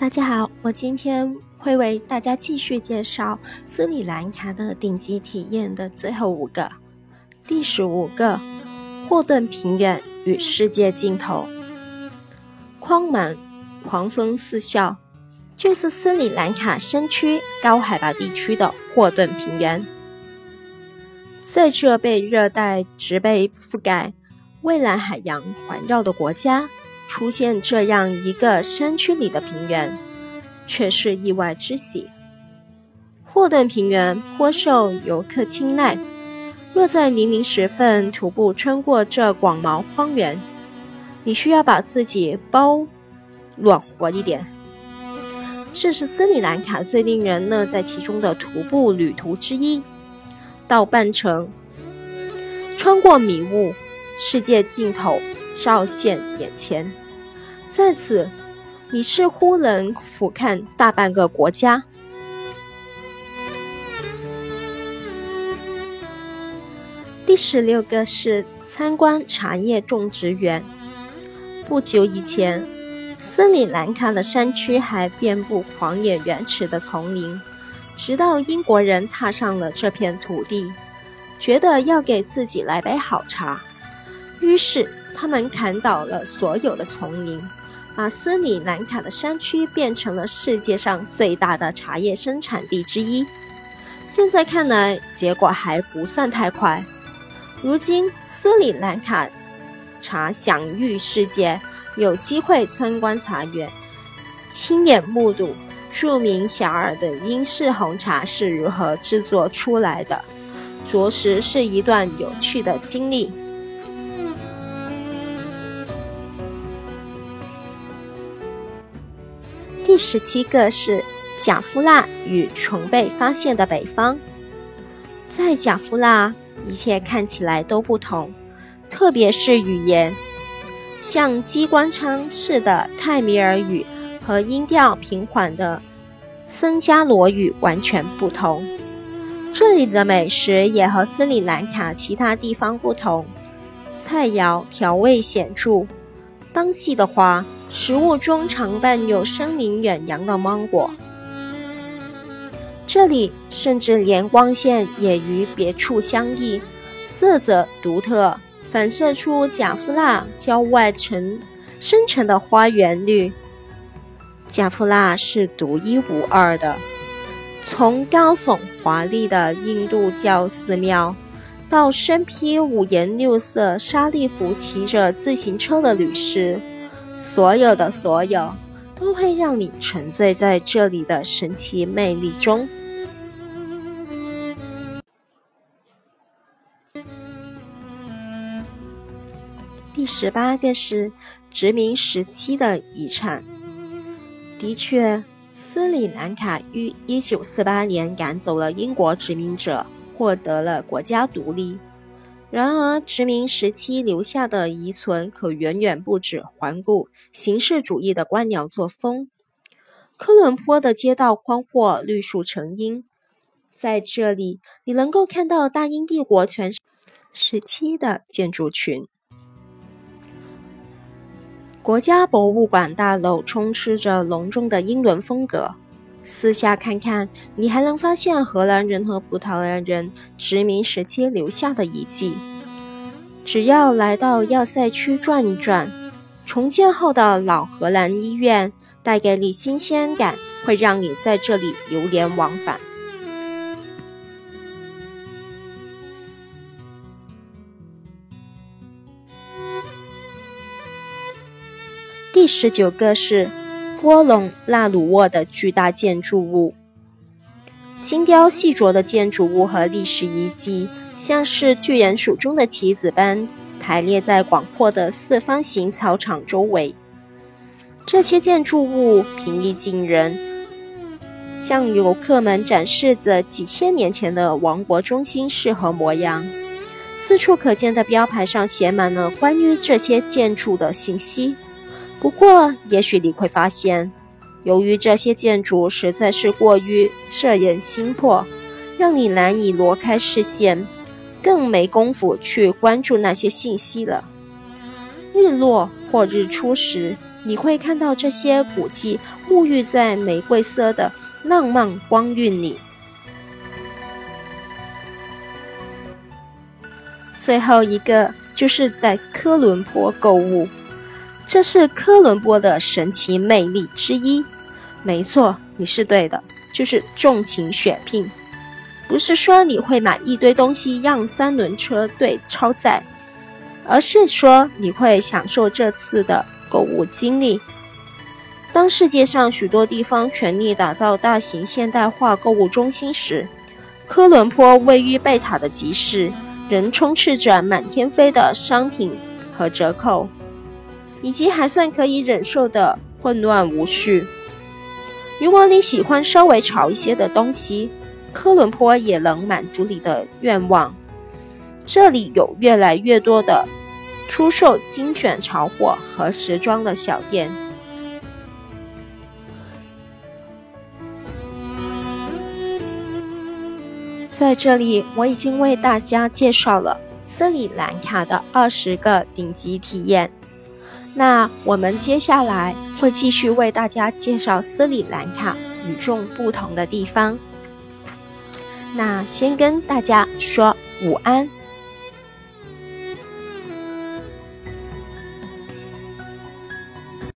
大家好，我今天会为大家继续介绍斯里兰卡的顶级体验的最后五个。第十五个，霍顿平原与世界尽头，荒蛮狂风四啸，就是斯里兰卡山区高海拔地区的霍顿平原。在这被热带植被覆盖、蔚蓝海洋环绕的国家。出现这样一个山区里的平原，却是意外之喜。霍顿平原颇受游客青睐。若在黎明时分徒步穿过这广袤荒原，你需要把自己包暖和一点。这是斯里兰卡最令人乐在其中的徒步旅途之一。到半程，穿过迷雾，世界尽头照现眼前。在此，你似乎能俯瞰大半个国家。第十六个是参观茶叶种植园。不久以前，斯里兰卡的山区还遍布狂野原始的丛林，直到英国人踏上了这片土地，觉得要给自己来杯好茶，于是他们砍倒了所有的丛林。把斯里兰卡的山区变成了世界上最大的茶叶生产地之一。现在看来，结果还不算太快。如今，斯里兰卡茶享誉世界，有机会参观茶园，亲眼目睹著名小尔的英式红茶是如何制作出来的，着实是一段有趣的经历。第十七个是贾夫纳与曾被发现的北方。在贾夫纳，一切看起来都不同，特别是语言，像机关枪似的泰米尔语和音调平缓的僧伽罗语完全不同。这里的美食也和斯里兰卡其他地方不同，菜肴调味显著，当季的花。食物中常伴有声名远扬的芒果，这里甚至连光线也与别处相异，色泽独特，反射出贾夫纳郊外沉深沉的花园绿。贾夫纳是独一无二的，从高耸华丽的印度教寺庙，到身披五颜六色沙利服、骑着自行车的女士。所有的所有，都会让你沉醉在这里的神奇魅力中。第十八个是殖民时期的遗产。的确，斯里兰卡于一九四八年赶走了英国殖民者，获得了国家独立。然而，殖民时期留下的遗存可远远不止环顾形式主义的官僚作风。科伦坡的街道宽阔，绿树成荫，在这里你能够看到大英帝国全时期的建筑群。国家博物馆大楼充斥着隆重的英伦风格。四下看看，你还能发现荷兰人和葡萄牙人殖民时期留下的遗迹。只要来到要塞区转一转，重建后的老荷兰医院带给你新鲜感，会让你在这里流连忘返。第十九个是。波隆纳鲁沃的巨大建筑物，精雕细琢的建筑物和历史遗迹，像是巨人手中的棋子般排列在广阔的四方形草场周围。这些建筑物平易近人，向游客们展示着几千年前的王国中心是何模样。四处可见的标牌上写满了关于这些建筑的信息。不过，也许你会发现，由于这些建筑实在是过于摄人心魄，让你难以挪开视线，更没工夫去关注那些信息了。日落或日出时，你会看到这些古迹沐浴在玫瑰色的浪漫光晕里。最后一个就是在科伦坡购物，这是科伦坡的神奇魅力之一。没错，你是对的，就是重情血拼。不是说你会买一堆东西让三轮车队超载，而是说你会享受这次的购物经历。当世界上许多地方全力打造大型现代化购物中心时，科伦坡位于贝塔的集市。仍充斥着满天飞的商品和折扣，以及还算可以忍受的混乱无序。如果你喜欢稍微潮一些的东西，科伦坡也能满足你的愿望。这里有越来越多的出售精选潮货和时装的小店。在这里，我已经为大家介绍了斯里兰卡的二十个顶级体验。那我们接下来会继续为大家介绍斯里兰卡与众不同的地方。那先跟大家说午安。